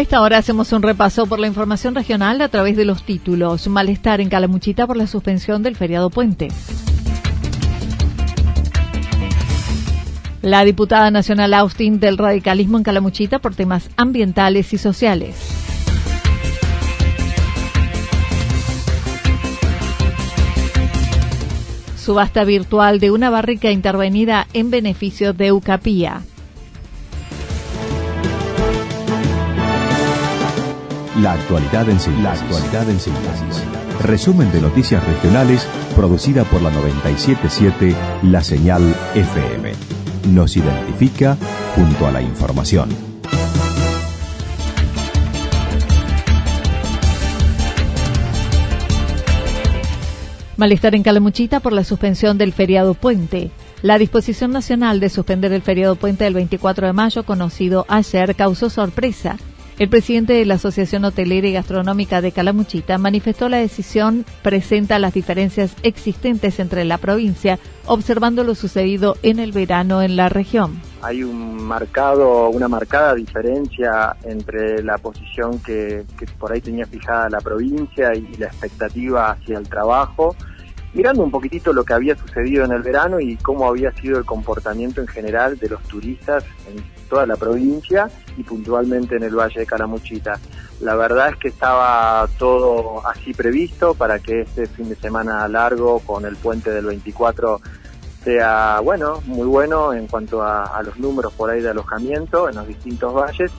A esta hora hacemos un repaso por la información regional a través de los títulos. Malestar en Calamuchita por la suspensión del feriado puente. La diputada nacional Austin del radicalismo en Calamuchita por temas ambientales y sociales. Subasta virtual de una barrica intervenida en beneficio de Ucapía. La actualidad en síntesis. La actualidad en síntesis. Resumen de noticias regionales producida por la 977 La Señal FM. Nos identifica junto a la información. Malestar en Calamuchita por la suspensión del feriado puente. La disposición nacional de suspender el feriado puente del 24 de mayo, conocido ayer, causó sorpresa el presidente de la Asociación Hotelera y Gastronómica de Calamuchita manifestó la decisión presenta las diferencias existentes entre la provincia, observando lo sucedido en el verano en la región. Hay un marcado, una marcada diferencia entre la posición que, por ahí tenía fijada la provincia y la expectativa hacia el trabajo mirando un poquitito lo que había sucedido en el verano y cómo había sido el comportamiento en general de los turistas en toda la provincia y puntualmente en el Valle de Calamuchita. La verdad es que estaba todo así previsto para que este fin de semana largo con el puente del 24 sea bueno, muy bueno en cuanto a, los números por ahí de alojamiento en los distintos valles.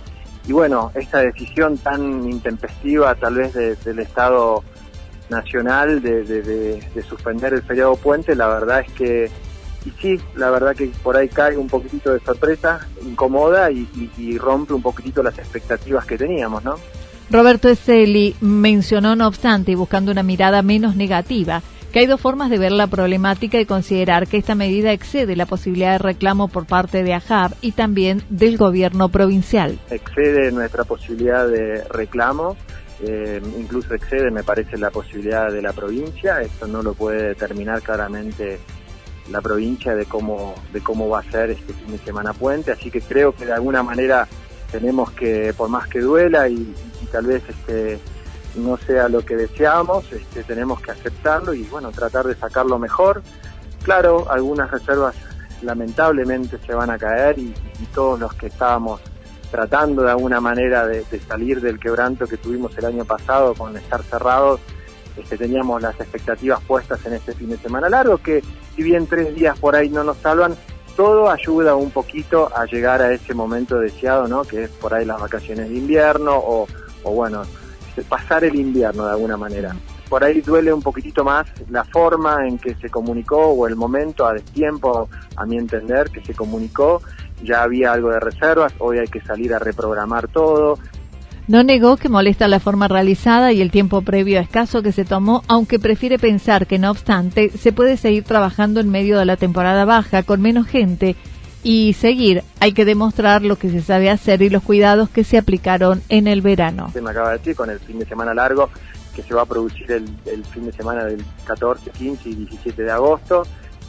Y bueno, esta decisión tan intempestiva tal vez del Estado nacional de, de, suspender el feriado puente, la verdad es que, y sí, la verdad que por ahí cae un poquitito de sorpresa, incomoda y, rompe un poquitito las expectativas que teníamos, ¿no? Roberto Eseli mencionó, no obstante, y buscando una mirada menos negativa, que hay dos formas de ver la problemática y considerar que esta medida excede la posibilidad de reclamo por parte de AJAB y también del gobierno provincial. Excede nuestra posibilidad de reclamo eh, incluso excede, me parece, la posibilidad de la provincia. Esto no lo puede determinar claramente la provincia de cómo, de cómo va a ser este fin de semana puente. Así que creo que de alguna manera tenemos que, por más que duela y, tal vez este, no sea lo que deseamos, este, tenemos que aceptarlo y bueno, tratar de sacarlo mejor. Claro, algunas reservas lamentablemente se van a caer y todos los que estábamos tratando de alguna manera de, salir del quebranto que tuvimos el año pasado con estar cerrados. Este, teníamos las expectativas puestas en este fin de semana largo, que si bien tres días por ahí no nos salvan, todo ayuda un poquito a llegar a ese momento deseado, ¿no? Que es por ahí las vacaciones de invierno o, o bueno, pasar el invierno de alguna manera. Por ahí duele un poquitito más la forma en que se comunicó o el momento a destiempo, a mi entender, que se comunicó ya había algo de reservas, hoy hay que salir a reprogramar todo. No negó que molesta la forma realizada y el tiempo previo escaso que se tomó, aunque prefiere pensar que no obstante se puede seguir trabajando en medio de la temporada baja con menos gente y seguir. Hay que demostrar lo que se sabe hacer y los cuidados que se aplicaron en el verano. Se me acaba de decir con el fin de semana largo que se va a producir el, fin de semana del 14, 15 y 17 de agosto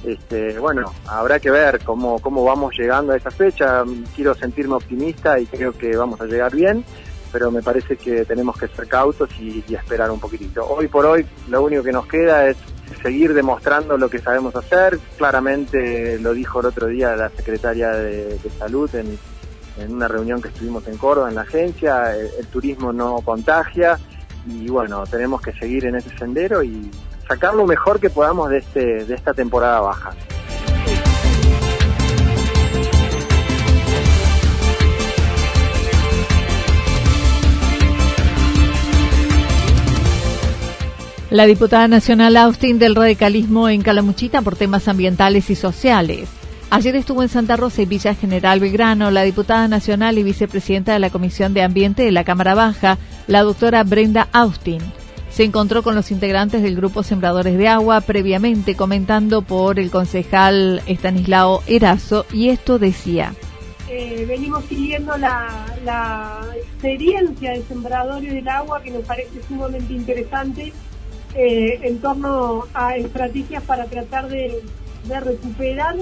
Este, bueno, habrá que ver cómo, cómo vamos llegando a esa fecha. Quiero sentirme optimista y creo que vamos a llegar bien, pero me parece que tenemos que ser cautos y, esperar un poquitito. Hoy por hoy lo único que nos queda es seguir demostrando lo que sabemos hacer. Claramente lo dijo el otro día la secretaria de, Salud en, una reunión que estuvimos en Córdoba, en la agencia. el turismo no contagia y bueno, tenemos que seguir en ese sendero y sacar lo mejor que podamos de, este, de esta temporada baja. La diputada nacional Austin del radicalismo en Calamuchita por temas ambientales y sociales. Ayer estuvo en Santa Rosa y Villa General Belgrano la diputada nacional y vicepresidenta de la Comisión de Ambiente de la Cámara Baja, la doctora Brenda Austin se encontró con los integrantes del grupo Sembradores de Agua previamente comentando por el concejal Estanislao Erazo y esto decía. Eh, venimos siguiendo la, experiencia de Sembradores del Agua que nos parece sumamente interesante eh, en torno a estrategias para tratar de, recuperar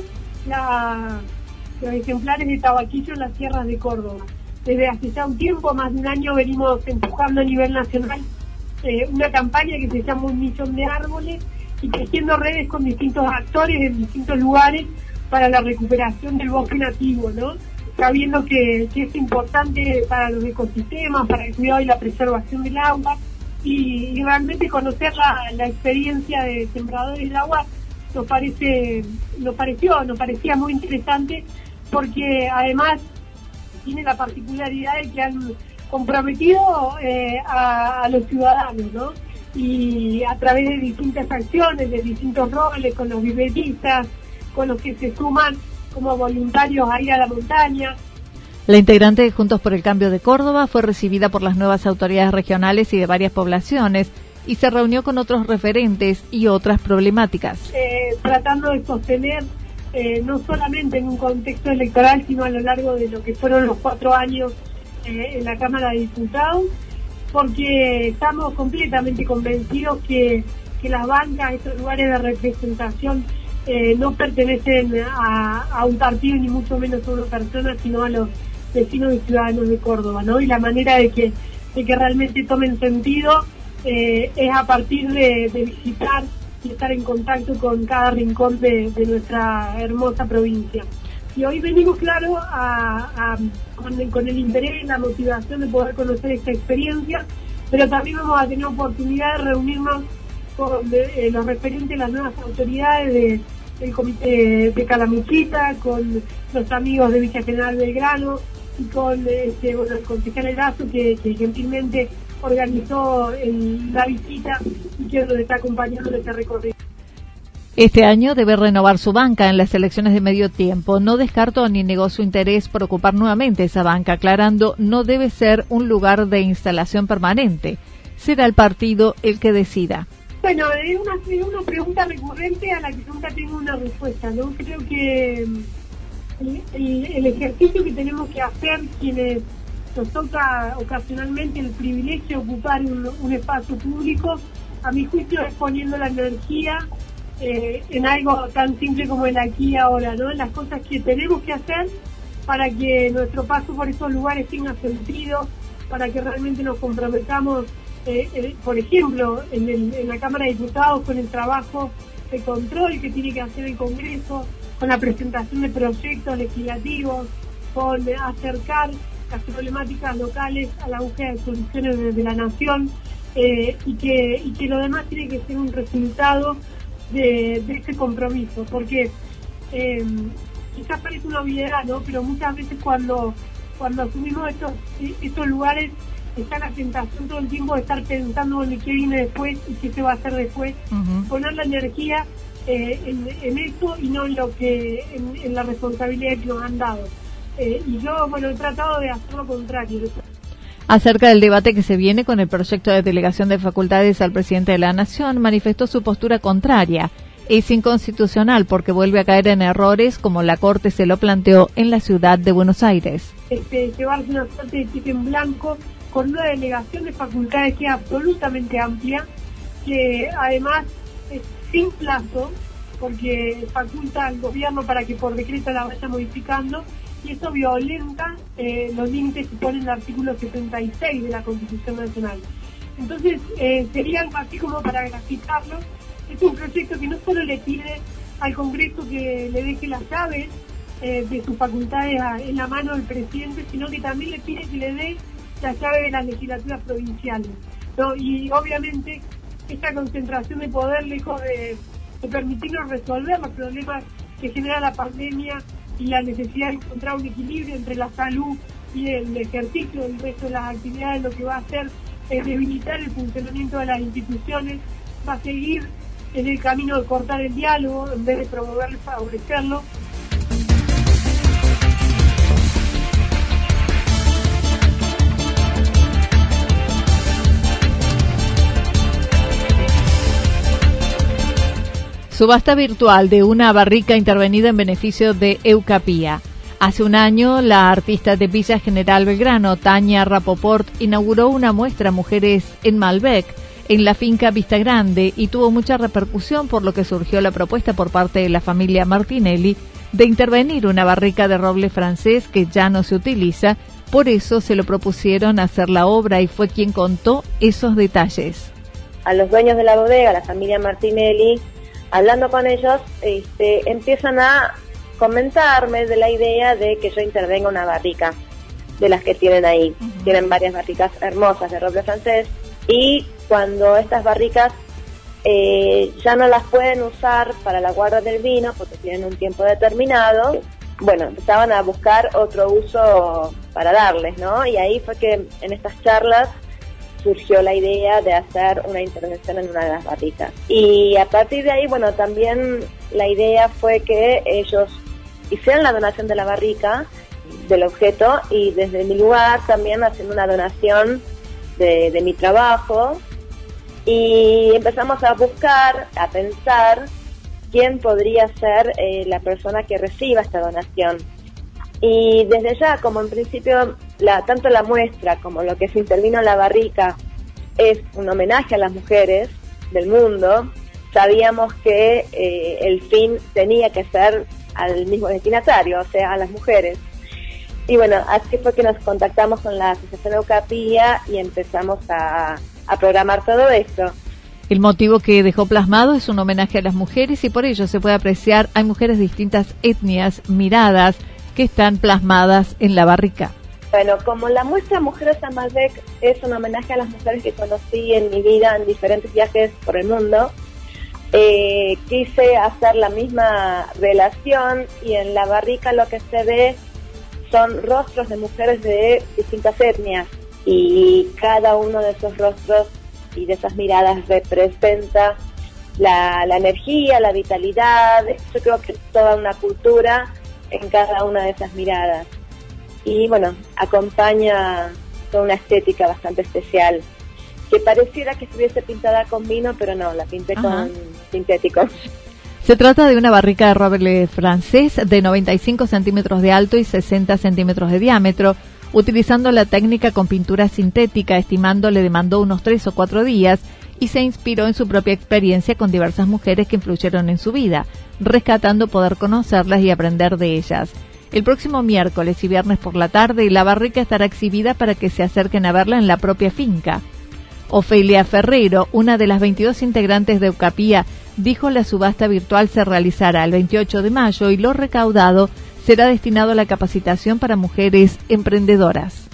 los ejemplares de tabaquillo en las tierras de Córdoba. Desde hace ya un tiempo, más de un año, venimos empujando a nivel nacional eh, una campaña que se llama Un Millón de Árboles y tejiendo redes con distintos actores en distintos lugares para la recuperación del bosque nativo, ¿no? Sabiendo que, es importante para los ecosistemas, para el cuidado y la preservación del agua y, realmente conocer la, experiencia de sembradores del agua nos parece, nos pareció, nos parecía muy interesante porque además tiene la particularidad de que han comprometido eh, a, los ciudadanos, ¿no? Y a través de distintas acciones, de distintos roles, con los vivetistas, con los que se suman como voluntarios a ir a la montaña. La integrante de Juntos por el Cambio de Córdoba fue recibida por las nuevas autoridades regionales y de varias poblaciones y se reunió con otros referentes y otras problemáticas. Eh, tratando de sostener eh, no solamente en un contexto electoral, sino a lo largo de lo que fueron los cuatro años eh, en la Cámara de Diputados, porque estamos completamente convencidos que, las bancas, estos lugares de representación, no pertenecen a, un partido ni mucho menos a una persona, sino a los vecinos y ciudadanos de Córdoba, ¿no? Y la manera de que, de que realmente tomen sentido eh, es a partir de, visitar y estar en contacto con cada rincón de nuestra hermosa provincia. Y hoy venimos, claro, a, con, el interés la motivación de poder conocer esta experiencia, pero también vamos a tener oportunidad de reunirnos con eh, los referentes, las nuevas autoridades de, del Comité de Calamuchita, con los amigos de Villa General Belgrano y con este, bueno, el concejal Erazo, que, que gentilmente organizó la visita y que nos está acompañando en este recorrido. Este año debe renovar su banca en las elecciones de medio tiempo. No descarto ni negó su interés por ocupar nuevamente esa banca, aclarando no debe ser un lugar de instalación permanente. Será el partido el que decida. Bueno, es una, pregunta recurrente a la que nunca tengo una respuesta. ¿no? Creo que el, ejercicio que tenemos que hacer quienes nos toca ocasionalmente el privilegio de ocupar un, espacio público, a mi juicio es poniendo la energía eh, en algo tan simple como el aquí y ahora, ¿no? Las cosas que tenemos que hacer para que nuestro paso por esos lugares tenga sentido, para que realmente nos comprometamos, eh, por ejemplo, en, la Cámara de Diputados con el trabajo de control que tiene que hacer el Congreso, con la presentación de proyectos legislativos, con acercar las problemáticas locales a la búsqueda de soluciones de, la nación eh, y, que, y que lo demás tiene que ser un resultado de, este compromiso, porque eh, quizás parece una obviedad, ¿no? Pero muchas veces cuando, cuando asumimos estos, estos lugares está la tentación todo el tiempo de estar pensando en qué viene después y qué se va a hacer después, poner la energía eh, en, eso y no en lo que en, la responsabilidad que nos han dado. Eh, y yo, bueno, he tratado de hacer lo contrario acerca del debate que se viene con el proyecto de delegación de facultades al presidente de la Nación, manifestó su postura contraria. Es inconstitucional porque vuelve a caer en errores como la Corte se lo planteó en la ciudad de Buenos Aires. Este, llevarse una suerte de cheque en blanco con una delegación de facultades que es absolutamente amplia, que además sin plazo, porque faculta al gobierno para que por decreto la vaya modificando y eso violenta eh, los límites que pone el artículo 76 de la Constitución Nacional. Entonces, eh, sería algo así como para graficarlo. Es un proyecto que no solo le pide al Congreso que le deje las llaves eh, de sus facultades en la mano del presidente, sino que también le pide que le dé las llaves de las legislaturas provinciales. Y obviamente esta concentración de poder, lejos de, permitirnos resolver los problemas que genera la pandemia y la necesidad de encontrar un equilibrio entre la salud y el ejercicio del resto de las actividades, lo que va a hacer es debilitar el funcionamiento de las instituciones, va a seguir en el camino de cortar el diálogo en vez de promoverlo y favorecerlo. Subasta virtual de una barrica intervenida en beneficio de Eucapía. Hace un año, la artista de Villa General Belgrano, Tania Rapoport, inauguró una muestra Mujeres en Malbec en la finca Vista Grande y tuvo mucha repercusión por lo que surgió la propuesta por parte de la familia Martinelli de intervenir una barrica de roble francés que ya no se utiliza, por eso se lo propusieron hacer la obra y fue quien contó esos detalles. A los dueños de la bodega, la familia Martinelli, hablando con ellos, este, empiezan a comentarme de la idea de que yo intervenga una barrica de las que tienen ahí. Tienen varias barricas hermosas de roble francés y cuando estas barricas eh, ya no las pueden usar para la guarda del vino porque tienen un tiempo determinado, bueno, empezaban a buscar otro uso para darles, ¿no? Y ahí fue que en estas charlas surgió la idea de hacer una intervención en una de las barricas. Y a partir de ahí, bueno, también la idea fue que ellos hicieran la donación de la barrica, del objeto, y desde mi lugar también haciendo una donación de, mi trabajo. Y empezamos a buscar, a pensar quién podría ser eh, la persona que reciba esta donación. Y desde ya, como en principio la, tanto la muestra como lo que se intervino en la barrica es un homenaje a las mujeres del mundo, sabíamos que eh, el fin tenía que ser al mismo destinatario, o sea, a las mujeres. Y bueno, así fue que nos contactamos con la Asociación Eucapía y empezamos a, a programar todo esto. El motivo que dejó plasmado es un homenaje a las mujeres y por ello se puede apreciar hay mujeres de distintas etnias, miradas, que están plasmadas en la barrica. Bueno, como la muestra Mujeres a Malbec es un homenaje a las mujeres que conocí en mi vida en diferentes viajes por el mundo, eh, quise hacer la misma relación y en la barrica lo que se ve son rostros de mujeres de distintas etnias y cada uno de esos rostros y de esas miradas representa la energía, la vitalidad, yo creo que toda una cultura en cada una de esas miradas y bueno, acompaña con una estética bastante especial que pareciera que estuviese pintada con vino, pero no, la pinté con sintéticos. Se trata de una barrica de roble francés de 95 centímetros de alto y 60 centímetros de diámetro, utilizando la técnica con pintura sintética, estimando le demandó unos tres o cuatro días y se inspiró en su propia experiencia con diversas mujeres que influyeron en su vida, rescatando poder conocerlas y aprender de ellas. El próximo miércoles y viernes por la tarde la barrica estará exhibida para que se acerquen a verla en la propia finca. Ofelia Ferrero, una de las 22 integrantes de Eucapía, dijo la subasta virtual se realizará el 28 de mayo y lo recaudado será destinado a la capacitación para mujeres emprendedoras.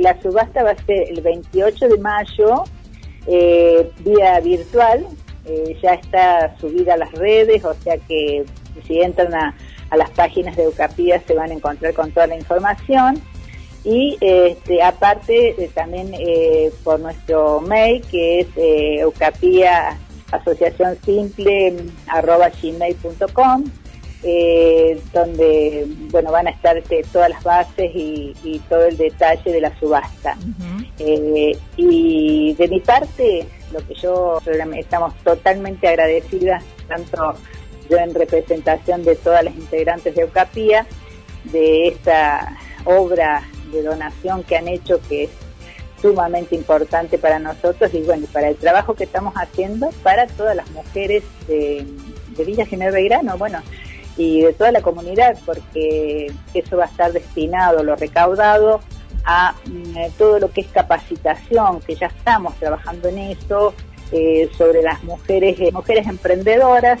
La subasta va a ser el 28 de mayo, eh, vía virtual, eh, ya está subida a las redes, o sea que si entran a a las páginas de Eucapía se van a encontrar con toda la información. Y este, aparte eh, también eh, por nuestro mail que es eh, eucapía asociación simple arroba gmail.com eh, donde bueno van a estar este, todas las bases y, todo el detalle de la subasta. Y de mi parte lo que yo estamos totalmente agradecidas tanto yo en representación de todas las integrantes de Eucapía, de esta obra de donación que han hecho que es sumamente importante para nosotros y bueno, para el trabajo que estamos haciendo para todas las mujeres de, de Villa General Belgrano, bueno, y de toda la comunidad, porque eso va a estar destinado, lo recaudado, a mm, todo lo que es capacitación, que ya estamos trabajando en eso, eh, sobre las mujeres, eh, mujeres emprendedoras.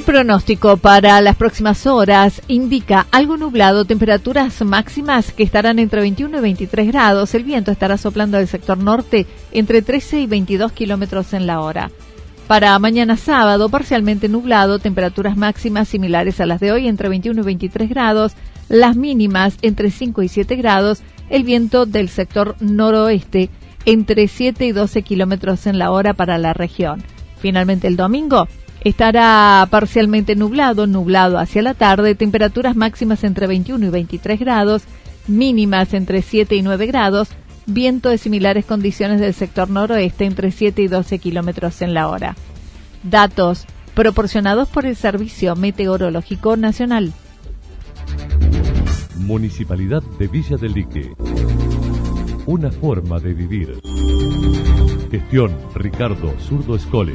El pronóstico para las próximas horas indica algo nublado, temperaturas máximas que estarán entre 21 y 23 grados. El viento estará soplando del sector norte entre 13 y 22 kilómetros en la hora. Para mañana sábado, parcialmente nublado, temperaturas máximas similares a las de hoy entre 21 y 23 grados, las mínimas entre 5 y 7 grados, el viento del sector noroeste entre 7 y 12 kilómetros en la hora para la región. Finalmente el domingo, Estará parcialmente nublado, nublado hacia la tarde, temperaturas máximas entre 21 y 23 grados, mínimas entre 7 y 9 grados, viento de similares condiciones del sector noroeste entre 7 y 12 kilómetros en la hora. Datos proporcionados por el Servicio Meteorológico Nacional. Municipalidad de Villa del Lique. Una forma de vivir. Gestión Ricardo Zurdo Escole.